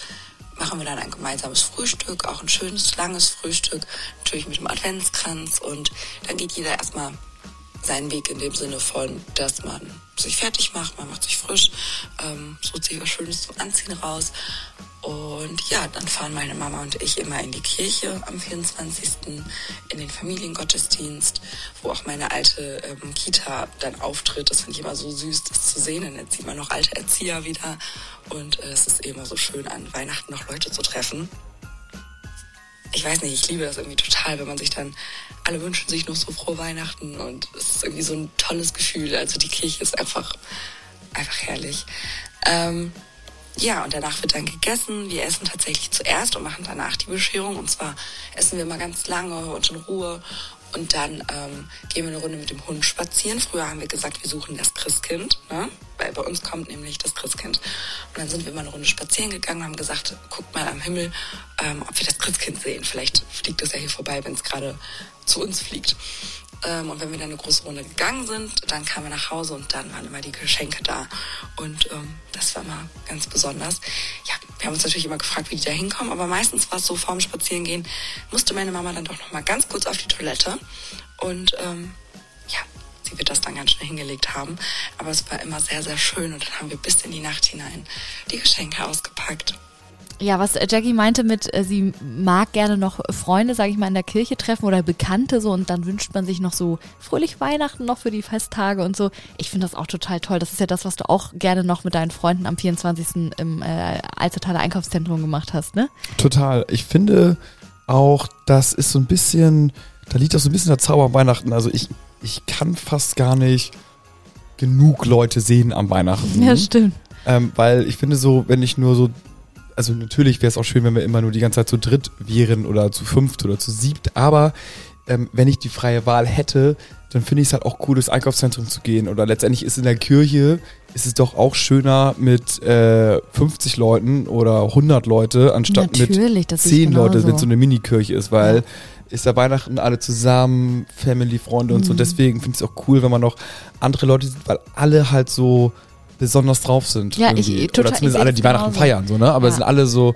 machen wir dann ein gemeinsames Frühstück, auch ein schönes, langes Frühstück, natürlich mit dem Adventskranz. Und dann geht jeder erstmal seinen Weg in dem Sinne von, dass man sich fertig macht, man macht sich frisch, ähm, sucht sich was Schönes zum Anziehen raus Und ja, dann fahren meine Mama und ich immer in die Kirche am 24. in den Familiengottesdienst, wo auch meine alte ähm, Kita dann auftritt. Das finde ich immer so süß, das zu sehen. Dann sieht man noch alte Erzieher wieder. Und äh, es ist immer so schön, an Weihnachten noch Leute zu treffen. Ich weiß nicht, ich liebe das irgendwie total, wenn man sich dann, alle wünschen sich noch so frohe Weihnachten und es ist irgendwie so ein tolles Gefühl. Also die Kirche ist einfach, einfach herrlich. Ähm, ja, und danach wird dann gegessen. Wir essen tatsächlich zuerst und machen danach die Bescherung. Und zwar essen wir mal ganz lange und in Ruhe. Und dann ähm, gehen wir eine Runde mit dem Hund spazieren. Früher haben wir gesagt, wir suchen das Christkind, ne? Weil bei uns kommt nämlich das Christkind. Und dann sind wir mal eine Runde spazieren gegangen und haben gesagt, guckt mal am Himmel, ähm, ob wir das Christkind sehen. Vielleicht fliegt es ja hier vorbei, wenn es gerade zu uns fliegt. Ähm, und wenn wir dann eine große Runde gegangen sind, dann kamen wir nach Hause und dann waren immer die Geschenke da. Und ähm, das war mal ganz besonders. Ja, wir haben uns natürlich immer gefragt, wie die da hinkommen, aber meistens war es so, vorm Spazierengehen musste meine Mama dann doch noch mal ganz kurz auf die Toilette. Und ähm, sie wird das dann ganz schnell hingelegt haben. Aber es war immer sehr, sehr schön und dann haben wir bis in die Nacht hinein die Geschenke ausgepackt. Ja, was Jackie meinte mit, äh, sie mag gerne noch Freunde, sage ich mal, in der Kirche treffen oder Bekannte so und dann wünscht man sich noch so fröhlich Weihnachten noch für die Festtage und so. Ich finde das auch total toll. Das ist ja das, was du auch gerne noch mit deinen Freunden am 24. im äh, Alstertaler Einkaufszentrum gemacht hast, ne? Total. Ich finde auch, das ist so ein bisschen, da liegt auch so ein bisschen der Zauber Weihnachten. Also ich, ich kann fast gar nicht genug Leute sehen am Weihnachten. Ja, stimmt. Ähm, weil ich finde so, wenn ich nur so, also natürlich wäre es auch schön, wenn wir immer nur die ganze Zeit zu dritt wären oder zu fünft oder zu siebt, aber ähm, wenn ich die freie Wahl hätte, dann finde ich es halt auch cool, durchs Einkaufszentrum zu gehen. Oder letztendlich ist in der Kirche, ist es doch auch schöner mit äh, 50 Leuten oder 100 Leute, anstatt Natürlich, mit das sehe ich 10 Leute, wenn es so eine Mini-Kirche ist, weil Ja. Ist ja Weihnachten alle zusammen, Family, Freunde und so. Mhm. Deswegen finde ich es auch cool, wenn man noch andere Leute sieht, weil alle halt so besonders drauf sind. Ja, ich- irgendwie. total- Oder ich zumindest alle, es die Weihnachten genauso. feiern, so, ne? Aber Ja. sind alle so,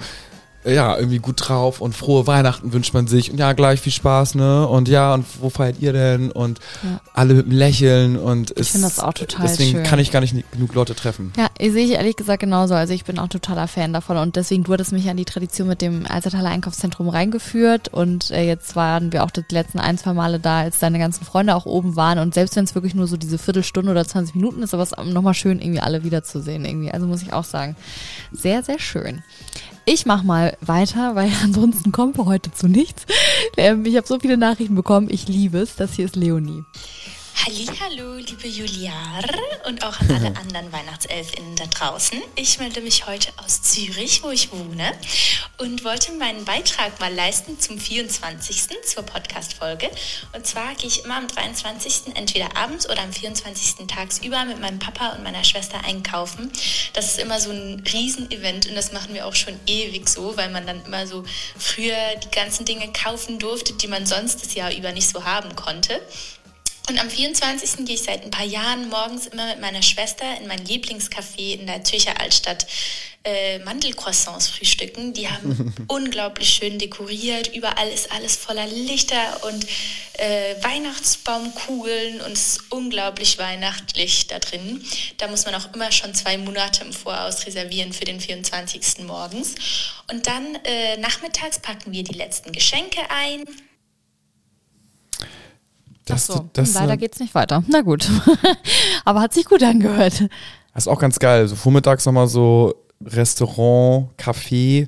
ja, irgendwie gut drauf und frohe Weihnachten wünscht man sich und ja, gleich viel Spaß, ne? Und ja, und wo feiert ihr denn? Und Ja. alle mit einem Lächeln und Ich finde das auch total Deswegen schön. kann ich gar nicht genug Leute treffen. Ja, ich sehe ich ehrlich gesagt genauso. Also ich bin auch totaler Fan davon und deswegen du hattest mich an die Tradition mit dem Alstertaler Einkaufszentrum reingeführt und äh, jetzt waren wir auch die letzten ein, zwei Male da, als deine ganzen Freunde auch oben waren und selbst wenn es wirklich nur so diese Viertelstunde oder 20 Minuten ist, aber es ist nochmal schön, irgendwie alle wiederzusehen irgendwie. Also muss ich auch sagen, sehr, sehr schön. Ich mach mal weiter, weil ansonsten kommen wir heute zu nichts. Ähm, ich habe so viele Nachrichten bekommen. Ich liebe es. Das hier ist Leonie. Hallo, liebe Juliar und auch an alle anderen Weihnachtselfinnen da draußen. Ich melde mich heute aus Zürich, wo ich wohne und wollte meinen Beitrag mal leisten zum 24. zur Podcast-Folge. Und zwar gehe ich immer am 23. entweder abends oder am 24. tagsüber mit meinem Papa und meiner Schwester einkaufen. Das ist immer so ein Riesenevent und das machen wir auch schon ewig so, weil man dann immer so früher die ganzen Dinge kaufen durfte, die man sonst das Jahr über nicht so haben konnte. Und am 24. gehe ich seit ein paar Jahren morgens immer mit meiner Schwester in mein Lieblingscafé in der Zürcher Altstadt äh, Mandelcroissants frühstücken. Die haben unglaublich schön dekoriert. Überall ist alles voller Lichter und äh, Weihnachtsbaumkugeln und es ist unglaublich weihnachtlich da drin. Da muss man auch immer schon zwei Monate im Voraus reservieren für den 24. morgens. Und dann äh, nachmittags packen wir die letzten Geschenke ein. Das, Ach so, das, leider äh, geht's nicht weiter. Na gut. Aber hat sich gut angehört. Das ist auch ganz geil. So vormittags nochmal so Restaurant, Café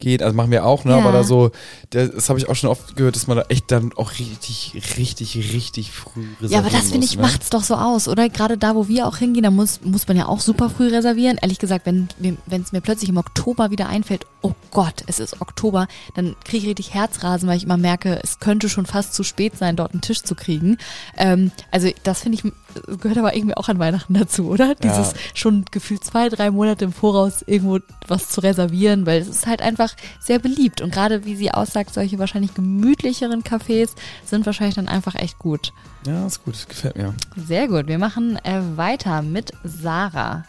geht. Also machen wir auch, ne? Ja. Aber da so, das habe ich auch schon oft gehört, dass man da echt dann auch richtig, richtig, richtig früh reservieren Ja, aber das finde ich, ne? macht's doch so aus, oder? Gerade da, wo wir auch hingehen, da muss, muss man ja auch super früh reservieren. Ehrlich gesagt, wenn wenn es mir plötzlich im Oktober wieder einfällt, oh Gott, es ist Oktober, dann kriege ich richtig Herzrasen, weil ich immer merke, es könnte schon fast zu spät sein, dort einen Tisch zu kriegen. Ähm, also das finde ich, gehört aber irgendwie auch an Weihnachten dazu, oder? Dieses schon gefühlt zwei, drei Monate im Voraus irgendwo was zu reservieren, weil es ist halt einfach sehr beliebt. Und gerade, wie sie aussagt, solche wahrscheinlich gemütlicheren Cafés sind wahrscheinlich dann einfach echt gut. Ja, ist gut, gefällt mir. Sehr gut. Wir machen äh, weiter mit Sarah.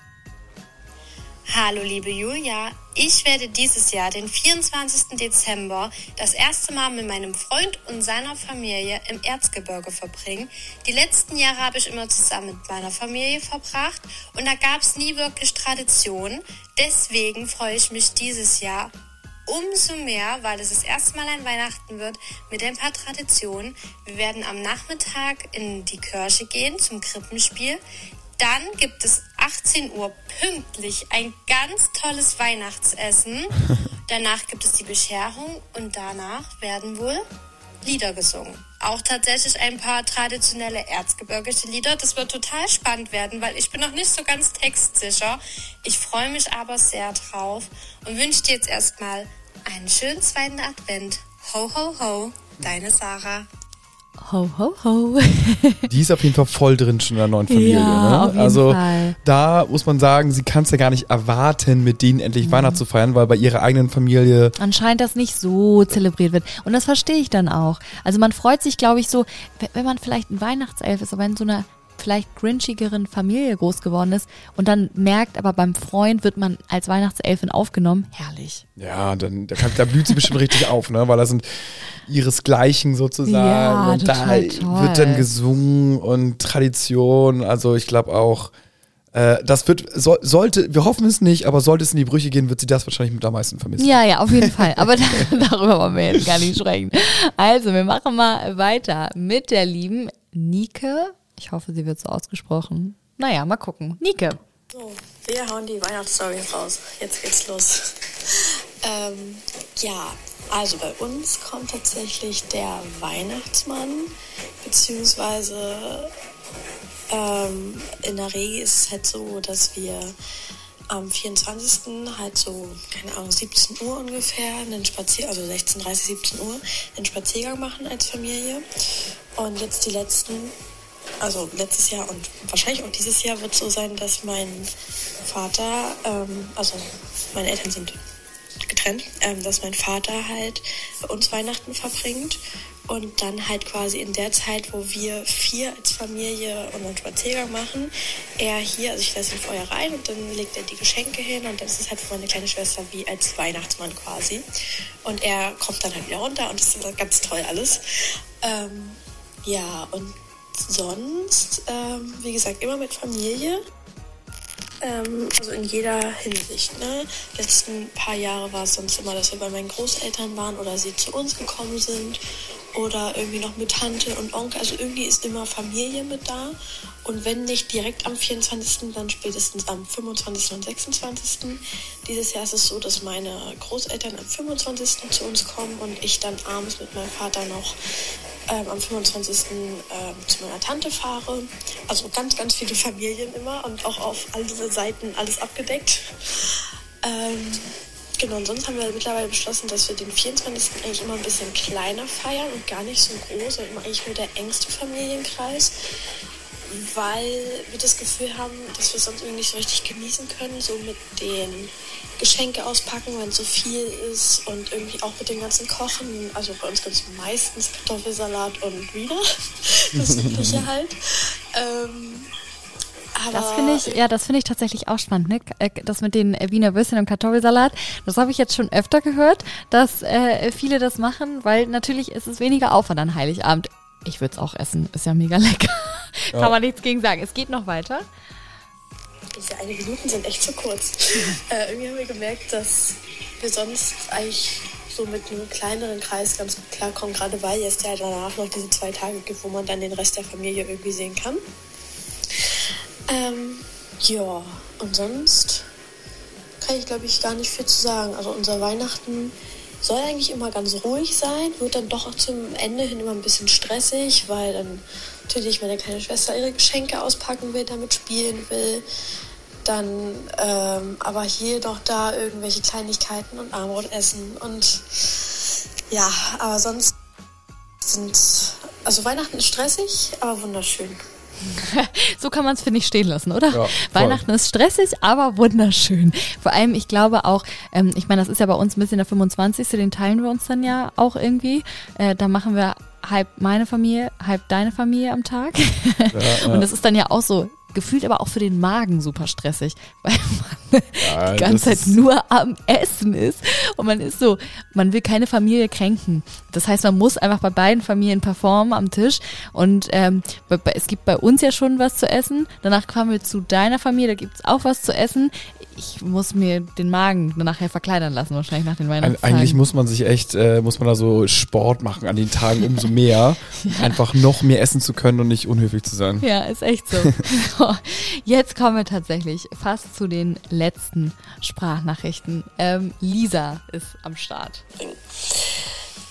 Hallo liebe Julia, Ich werde dieses Jahr, den 24. Dezember, das erste Mal mit meinem Freund und seiner Familie im Erzgebirge verbringen. Die letzten Jahre habe ich immer zusammen mit meiner Familie verbracht und da gab es nie wirklich Tradition. Deswegen freue ich mich dieses Jahr umso mehr, weil es das erste Mal ein Weihnachten wird mit ein paar Traditionen. Wir werden am Nachmittag in die Kirche gehen zum Krippenspiel. Dann gibt es 18 Uhr pünktlich ein ganz tolles Weihnachtsessen. Danach gibt es die Bescherung und danach werden wohl Lieder gesungen. Auch tatsächlich ein paar traditionelle erzgebirgische Lieder. Das wird total spannend werden, weil ich bin noch nicht so ganz textsicher. Ich freue mich aber sehr drauf und wünsche dir jetzt erstmal einen schönen zweiten Advent. Ho, ho, ho. Deine Sarah. Ho, ho, ho. Die ist auf jeden Fall voll drin schon in der neuen Familie. Ja, ne? also Fall. da muss man sagen, sie kann es ja gar nicht erwarten, mit denen endlich Mhm. Weihnachten zu feiern, weil bei ihrer eigenen Familie Anscheinend das nicht so zelebriert wird. Und das verstehe ich dann auch. Also man freut sich, glaube ich, so, wenn man vielleicht ein Weihnachtself ist, aber in so einer vielleicht grinchigeren Familie groß geworden ist und dann merkt, aber beim Freund wird man als Weihnachtselfin aufgenommen. Herrlich. Ja, dann da, kann, da blüht sie bestimmt richtig auf, ne? Weil da sind ihresgleichen sozusagen Ja, und da toll. wird dann gesungen und Tradition. Also ich glaube auch, äh, das wird so, sollte, wir hoffen es nicht, aber sollte es in die Brüche gehen, wird sie das wahrscheinlich mit am meisten vermissen. Ja, ja, auf jeden Fall. Aber da, darüber wollen wir jetzt gar nicht sprechen. Also, wir machen mal weiter mit der lieben Nike. Ich hoffe, sie wird so ausgesprochen. Naja, mal gucken. Nike. So, wir hauen die Weihnachtsstory raus. Jetzt geht's los. ähm, ja, also bei uns kommt tatsächlich der Weihnachtsmann, beziehungsweise ähm, in der Regel ist es halt so, dass wir am 24. halt so, keine Ahnung, 17 Uhr ungefähr, einen Spazier also 16.30, 17 Uhr, einen Spaziergang machen als Familie. Und jetzt die letzten also letztes Jahr und wahrscheinlich auch dieses Jahr wird so sein, dass mein Vater, ähm, also meine Eltern sind getrennt, ähm, dass mein Vater halt bei uns Weihnachten verbringt und dann halt quasi in der Zeit, wo wir vier als Familie unseren Spaziergang machen, er hier, also ich lasse ihn vorher rein und dann legt er die Geschenke hin und das ist halt für meine kleine Schwester wie als Weihnachtsmann quasi. Und er kommt dann halt wieder runter und das ist ganz toll alles. Ähm, ja, und sonst, ähm, wie gesagt, immer mit Familie. Ähm, also in jeder Hinsicht. Ne? Letzten paar Jahre war es sonst immer, dass wir bei meinen Großeltern waren oder sie zu uns gekommen sind oder irgendwie noch mit Tante und Onkel. Also irgendwie ist immer Familie mit da. Und wenn nicht direkt am 24., dann spätestens am 25. und 26. Dieses Jahr ist es so, dass meine Großeltern am 25. zu uns kommen und ich dann abends mit meinem Vater noch ähm, am 25. Ähm, zu meiner Tante fahre. Also ganz, ganz viele Familien immer und auch auf all diese Seiten alles abgedeckt. Ähm, genau, und sonst haben wir mittlerweile beschlossen, dass wir den 24. eigentlich immer ein bisschen kleiner feiern und gar nicht so groß, sondern immer eigentlich nur der engste Familienkreis, weil wir das Gefühl haben, dass wir es sonst irgendwie nicht so richtig genießen können, so mit den Geschenke auspacken, wenn so viel ist und irgendwie auch mit dem ganzen Kochen. Also bei uns gibt es meistens Kartoffelsalat und Wiener, das Übliche halt. Ähm, aber Das finde ich, ja, das finde ich tatsächlich auch spannend, ne? Äh, Das mit den äh, Wiener Würstchen und Kartoffelsalat, das habe ich jetzt schon öfter gehört, dass äh, viele das machen, weil natürlich ist es weniger Aufwand an Heiligabend. Ich würde es auch essen, ist ja mega lecker. Ja. Kann man nichts gegen sagen. Es geht noch weiter. Diese eine Minuten sind echt zu kurz. äh, irgendwie haben wir gemerkt, dass wir sonst eigentlich so mit einem kleineren Kreis ganz gut klarkommen, gerade weil es ja danach noch diese zwei Tage gibt, wo man dann den Rest der Familie irgendwie sehen kann. Ähm, ja, und sonst kann ich glaube ich gar nicht viel zu sagen. Also unser Weihnachten soll eigentlich immer ganz ruhig sein, wird dann doch zum Ende hin immer ein bisschen stressig, weil dann natürlich meine kleine Schwester ihre Geschenke auspacken will, damit spielen will. Dann ähm, aber hier doch da irgendwelche Kleinigkeiten und Armbrot essen und ja, aber sonst sind also Weihnachten ist stressig, aber wunderschön. So kann man es, finde ich, stehen lassen, oder? Ja. Weihnachten ist stressig, aber wunderschön. Vor allem, ich glaube auch, ähm, ich meine, das ist ja bei uns ein bisschen der 25. Den teilen wir uns dann ja auch irgendwie. Äh, da machen wir halb meine Familie, halb deine Familie am Tag. Ja, Und das ist dann ja auch so, gefühlt aber auch für den Magen super stressig, weil man Ja, die ganze Zeit nur am Essen ist und man ist so, man will keine Familie kränken. Das heißt, man muss einfach bei beiden Familien performen am Tisch und ähm, es gibt bei uns ja schon was zu essen, danach kommen wir zu deiner Familie, da gibt's auch was zu essen. Ich muss mir den Magen nachher verkleinern lassen, wahrscheinlich nach den Weihnachtstagen. Eigentlich muss man sich echt, äh, muss man da so Sport machen an den Tagen umso mehr, einfach noch mehr essen zu können und nicht unhöflich zu sein. Ja, ist echt so. Jetzt kommen wir tatsächlich fast zu den letzten Sprachnachrichten. Ähm, Lisa ist am Start.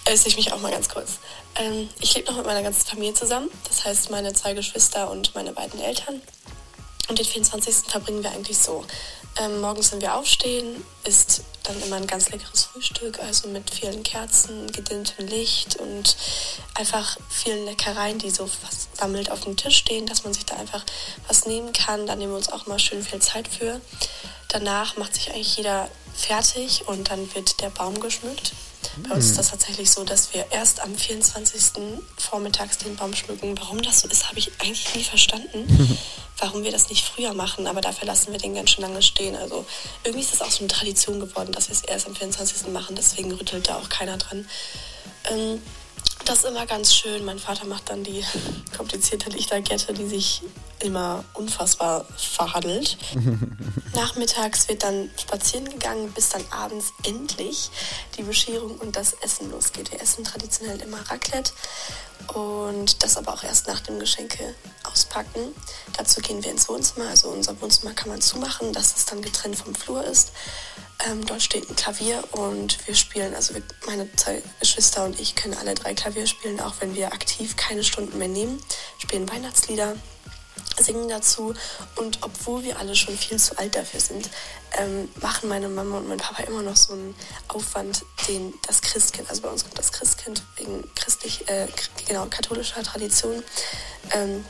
Äußere ich mich auch mal ganz kurz. Ähm, ich lebe noch mit meiner ganzen Familie zusammen. Das heißt, meine zwei Geschwister und meine beiden Eltern. Und den 24. verbringen wir eigentlich so. Ähm, morgens, wenn wir aufstehen, ist dann immer ein ganz leckeres Frühstück, also mit vielen Kerzen, gedimmtem Licht und einfach vielen Leckereien, die so versammelt auf dem Tisch stehen, dass man sich da einfach was nehmen kann. Da nehmen wir uns auch mal schön viel Zeit für. Danach macht sich eigentlich jeder fertig und dann wird der Baum geschmückt. Bei uns ist das tatsächlich so, dass wir erst am 24. vormittags den Baum schmücken. Warum das so ist, habe ich eigentlich nie verstanden. Warum wir das nicht früher machen, aber dafür lassen wir den ganz schön lange stehen. Also irgendwie ist das auch so eine Tradition geworden, dass wir es erst am 24. machen, deswegen rüttelt da auch keiner dran. Ähm, das ist immer ganz schön. Mein Vater macht dann die komplizierte Lichterkette, die sich immer unfassbar verhaddelt. Nachmittags wird dann spazieren gegangen, bis dann abends endlich die Bescherung und das Essen losgeht. Wir essen traditionell immer Raclette und das aber auch erst nach dem Geschenke auspacken. Dazu gehen wir ins Wohnzimmer. Also unser Wohnzimmer kann man zumachen, dass es dann getrennt vom Flur ist. Ähm, dort steht ein Klavier und wir spielen, also wir, meine zwei Geschwister und ich können alle drei Klavier spielen, auch wenn wir aktiv keine Stunden mehr nehmen. Spielen Weihnachtslieder, singen dazu und obwohl wir alle schon viel zu alt dafür sind, ähm, machen meine Mama und mein Papa immer noch so einen Aufwand, den das Christkind, also bei uns kommt das Christkind wegen christlich, äh, genau, katholischer Tradition, ähm,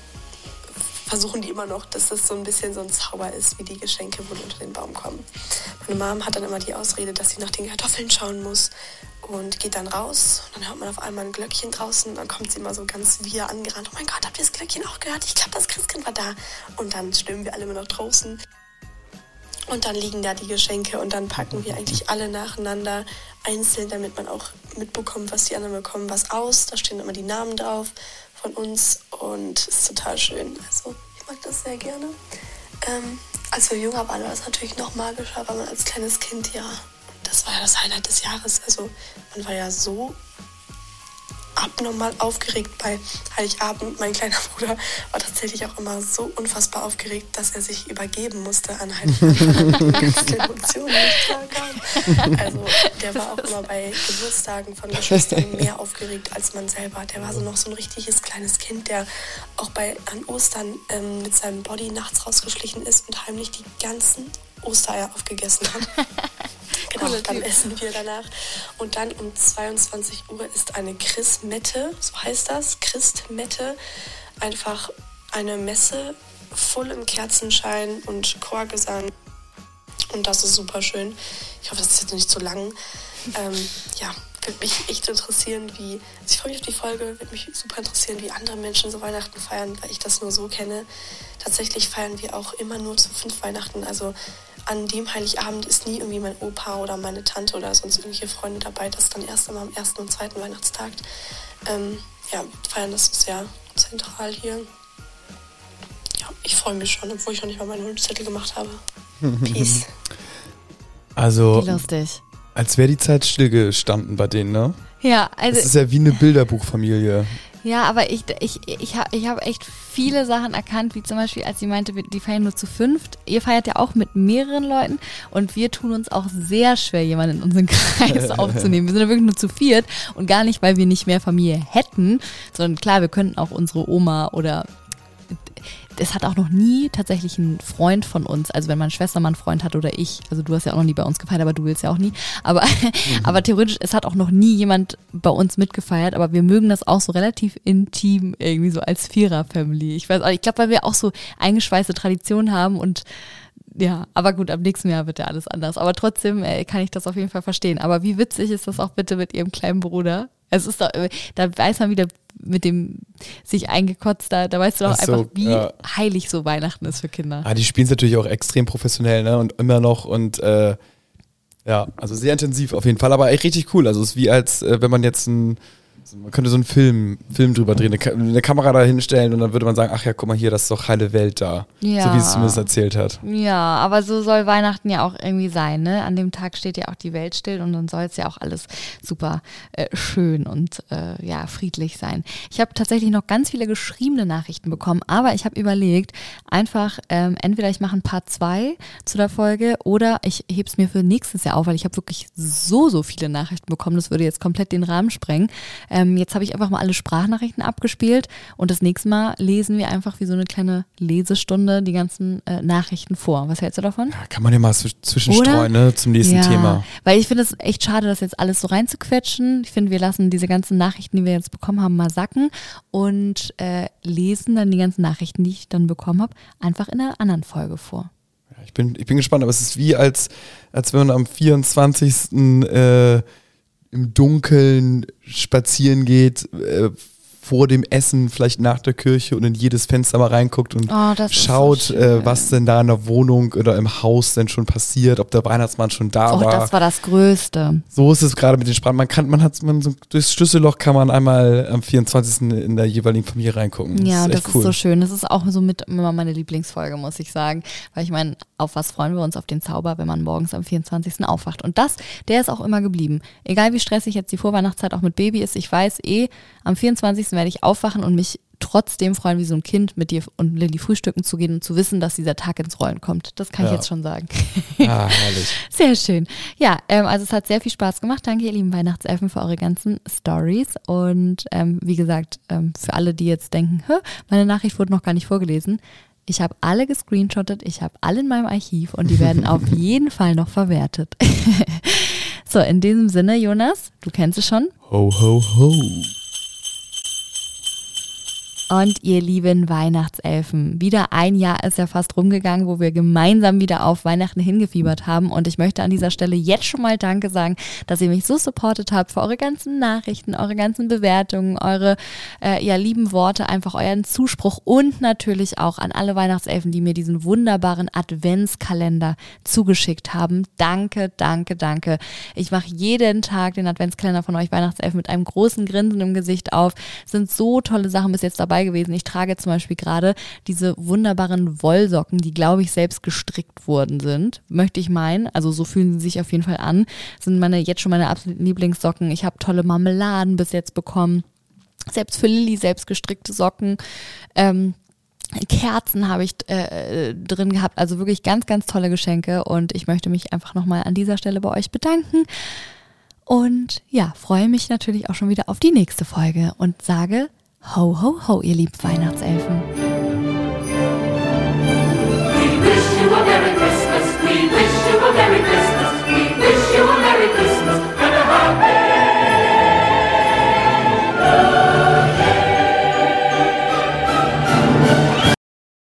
versuchen die immer noch, dass das so ein bisschen so ein Zauber ist, wie die Geschenke wohl unter den Baum kommen. Meine Mom hat dann immer die Ausrede, dass sie nach den Kartoffeln schauen muss und geht dann raus. Und dann hört man auf einmal ein Glöckchen draußen. Dann kommt sie immer so ganz wir angerannt. Oh mein Gott, habt ihr das Glöckchen auch gehört? Ich glaube, das Christkind war da. Und dann stimmen wir alle immer noch draußen. Und dann liegen da die Geschenke und dann packen wir eigentlich alle nacheinander einzeln, damit man auch mitbekommt, was die anderen bekommen, was aus. Da stehen immer die Namen drauf von uns und ist total schön. Also ich mag das sehr gerne. Ähm, als wir jünger waren, war es natürlich noch magischer, weil man als kleines Kind ja, das war ja das Highlight des Jahres. Also man war ja so abnormal aufgeregt bei Heiligabend. Mein kleiner Bruder war tatsächlich auch immer so unfassbar aufgeregt, dass er sich übergeben musste an Heiligabend, Emotionen nicht. Also der war auch immer bei Geburtstagen von Geschwistern mehr aufgeregt als man selber. Der war so noch so ein richtiges kleines Kind, der auch bei an Ostern ähm, mit seinem Body nachts rausgeschlichen ist und heimlich die ganzen Ostereier aufgegessen hat. Genau, dann essen wir danach. Und dann um 22 Uhr ist eine Christmette, so heißt das, Christmette. Einfach eine Messe, voll im Kerzenschein und Chorgesang. Und das ist super schön. Ich hoffe, das ist jetzt nicht zu lang. Ähm, ja, würde mich echt interessieren, wie. Also ich freue mich auf die Folge, würde mich super interessieren, wie andere Menschen so Weihnachten feiern, weil ich das nur so kenne. Tatsächlich feiern wir auch immer nur zu fünf Weihnachten. Also an dem Heiligabend ist nie irgendwie mein Opa oder meine Tante oder sonst irgendwelche Freunde dabei. Das ist dann erst einmal am ersten und zweiten Weihnachtstag. Ähm, ja, feiern das sehr zentral hier. Ja, ich freue mich schon, obwohl ich noch nicht mal meinen Wunschzettel gemacht habe. Peace. Also, Wie lustig. als wäre die Zeit stillgestanden bei denen, ne? Ja, Das also ist ja wie eine Bilderbuchfamilie. Ja, aber ich, ich, ich habe ich hab echt viele Sachen erkannt, wie zum Beispiel, als sie meinte, wir- die feiern nur zu fünft. Ihr feiert ja auch mit mehreren Leuten und wir tun uns auch sehr schwer, jemanden in unseren Kreis aufzunehmen. Wir sind ja wirklich nur zu viert und gar nicht, weil wir nicht mehr Familie hätten, sondern klar, wir könnten auch unsere Oma oder es hat auch noch nie tatsächlich ein Freund von uns, also wenn meine Schwester mal einen Freund hat oder ich, also du hast ja auch noch nie bei uns gefeiert, aber du willst ja auch nie, aber, aber theoretisch, es hat auch noch nie jemand bei uns mitgefeiert, aber wir mögen das auch so relativ intim irgendwie so als Vierer-Family. Ich weiß auch, ich glaube, weil wir auch so eingeschweißte Traditionen haben und ja, aber gut, ab nächsten Jahr wird ja alles anders. Aber trotzdem äh, kann ich das auf jeden Fall verstehen. Aber wie witzig ist das auch bitte mit ihrem kleinen Bruder? Es ist doch, äh, da weiß man wieder, mit dem sich eingekotzt, da, da weißt du doch Ach so, einfach, wie ja. heilig so Weihnachten ist für Kinder. Ah, die spielen es natürlich auch extrem professionell, ne? Und immer noch und äh, ja, also sehr intensiv auf jeden Fall, aber echt richtig cool. Also es ist wie als äh, wenn man jetzt ein man könnte so einen Film, Film drüber drehen, eine, eine Kamera da hinstellen und dann würde man sagen, ach ja, guck mal hier, das ist doch heile Welt da. Ja. So wie es zumindest erzählt hat. Ja, aber so soll Weihnachten ja auch irgendwie sein, ne? An dem Tag steht ja auch die Welt still und dann soll es ja auch alles super äh, schön und äh, ja, friedlich sein. Ich habe tatsächlich noch ganz viele geschriebene Nachrichten bekommen, aber ich habe überlegt, einfach ähm, entweder ich mache ein Part 2 zu der Folge oder ich hebe es mir für nächstes Jahr auf, weil ich habe wirklich so, so viele Nachrichten bekommen, das würde jetzt komplett den Rahmen sprengen. Ähm, jetzt habe ich einfach mal alle Sprachnachrichten abgespielt und das nächste Mal lesen wir einfach wie so eine kleine Lesestunde die ganzen äh, Nachrichten vor. Was hältst du davon? Ja, kann man ja mal zwisch- zwischenstreuen, ne, zum nächsten Thema. Weil ich finde es echt schade, das jetzt alles so reinzuquetschen. Ich finde, wir lassen diese ganzen Nachrichten, die wir jetzt bekommen haben, mal sacken und äh, lesen dann die ganzen Nachrichten, die ich dann bekommen habe, einfach in einer anderen Folge vor. Ja, ich, bin, ich bin gespannt, aber es ist wie als, als wenn man am 24. Äh, im Dunkeln spazieren geht, äh, vor dem Essen, vielleicht nach der Kirche und in jedes Fenster mal reinguckt und Oh, das so schaut, schön. äh, was denn da in der Wohnung oder im Haus denn schon passiert, ob der Weihnachtsmann schon da Oh, war. das war das Größte. So ist es gerade mit den Sprachen. Man kann, man hat, man so durchs Schlüsselloch kann man einmal am 24. in der jeweiligen Familie reingucken. Ja, ist das cool. ist so schön. Das ist auch so mit immer meine Lieblingsfolge, muss ich sagen. Weil ich meine, auf was freuen wir uns? Auf den Zauber, wenn man morgens am 24. aufwacht. Und das, der ist auch immer geblieben. Egal wie stressig jetzt die Vorweihnachtszeit auch mit Baby ist, ich weiß eh, am 24. werde ich aufwachen und mich trotzdem freuen, wie so ein Kind mit dir und Lilly frühstücken zu gehen und zu wissen, dass dieser Tag ins Rollen kommt. Das kann ich Ja. jetzt schon sagen. Ah, herrlich. Sehr schön. Ja, ähm, also es hat sehr viel Spaß gemacht. Danke, ihr lieben Weihnachtselfen, für eure ganzen Stories. Und ähm, wie gesagt, ähm, für alle, die jetzt denken, meine Nachricht wurde noch gar nicht vorgelesen. Ich habe alle gescreenshottet, ich habe alle in meinem Archiv und die werden auf jeden Fall noch verwertet. so, in diesem Sinne, Jonas, du kennst es schon. Ho, ho, ho. Und ihr lieben Weihnachtselfen, wieder ein Jahr ist ja fast rumgegangen, wo wir gemeinsam wieder auf Weihnachten hingefiebert haben. Und ich möchte an dieser Stelle jetzt schon mal Danke sagen, dass ihr mich so supportet habt für eure ganzen Nachrichten, eure ganzen Bewertungen, eure äh, ja, lieben Worte, einfach euren Zuspruch und natürlich auch an alle Weihnachtselfen, die mir diesen wunderbaren Adventskalender zugeschickt haben. Danke, danke, danke. Ich mache jeden Tag den Adventskalender von euch Weihnachtselfen mit einem großen Grinsen im Gesicht auf. Es sind so tolle Sachen bis jetzt dabei gewesen. Ich trage zum Beispiel gerade diese wunderbaren Wollsocken, die, glaube ich, selbst gestrickt worden sind. Möchte ich meinen. Also so fühlen sie sich auf jeden Fall an. Sind meine jetzt schon meine absoluten Lieblingssocken. Ich habe tolle Marmeladen bis jetzt bekommen. Selbst für Lilly selbst gestrickte Socken. Ähm, Kerzen habe ich äh, drin gehabt. Also wirklich ganz, ganz tolle Geschenke. Und ich möchte mich einfach nochmal an dieser Stelle bei euch bedanken. Und ja, freue mich natürlich auch schon wieder auf die nächste Folge und sage Ho, ho, ho, ihr lieben Weihnachtselfen. We wish you a Merry Christmas. And a Happy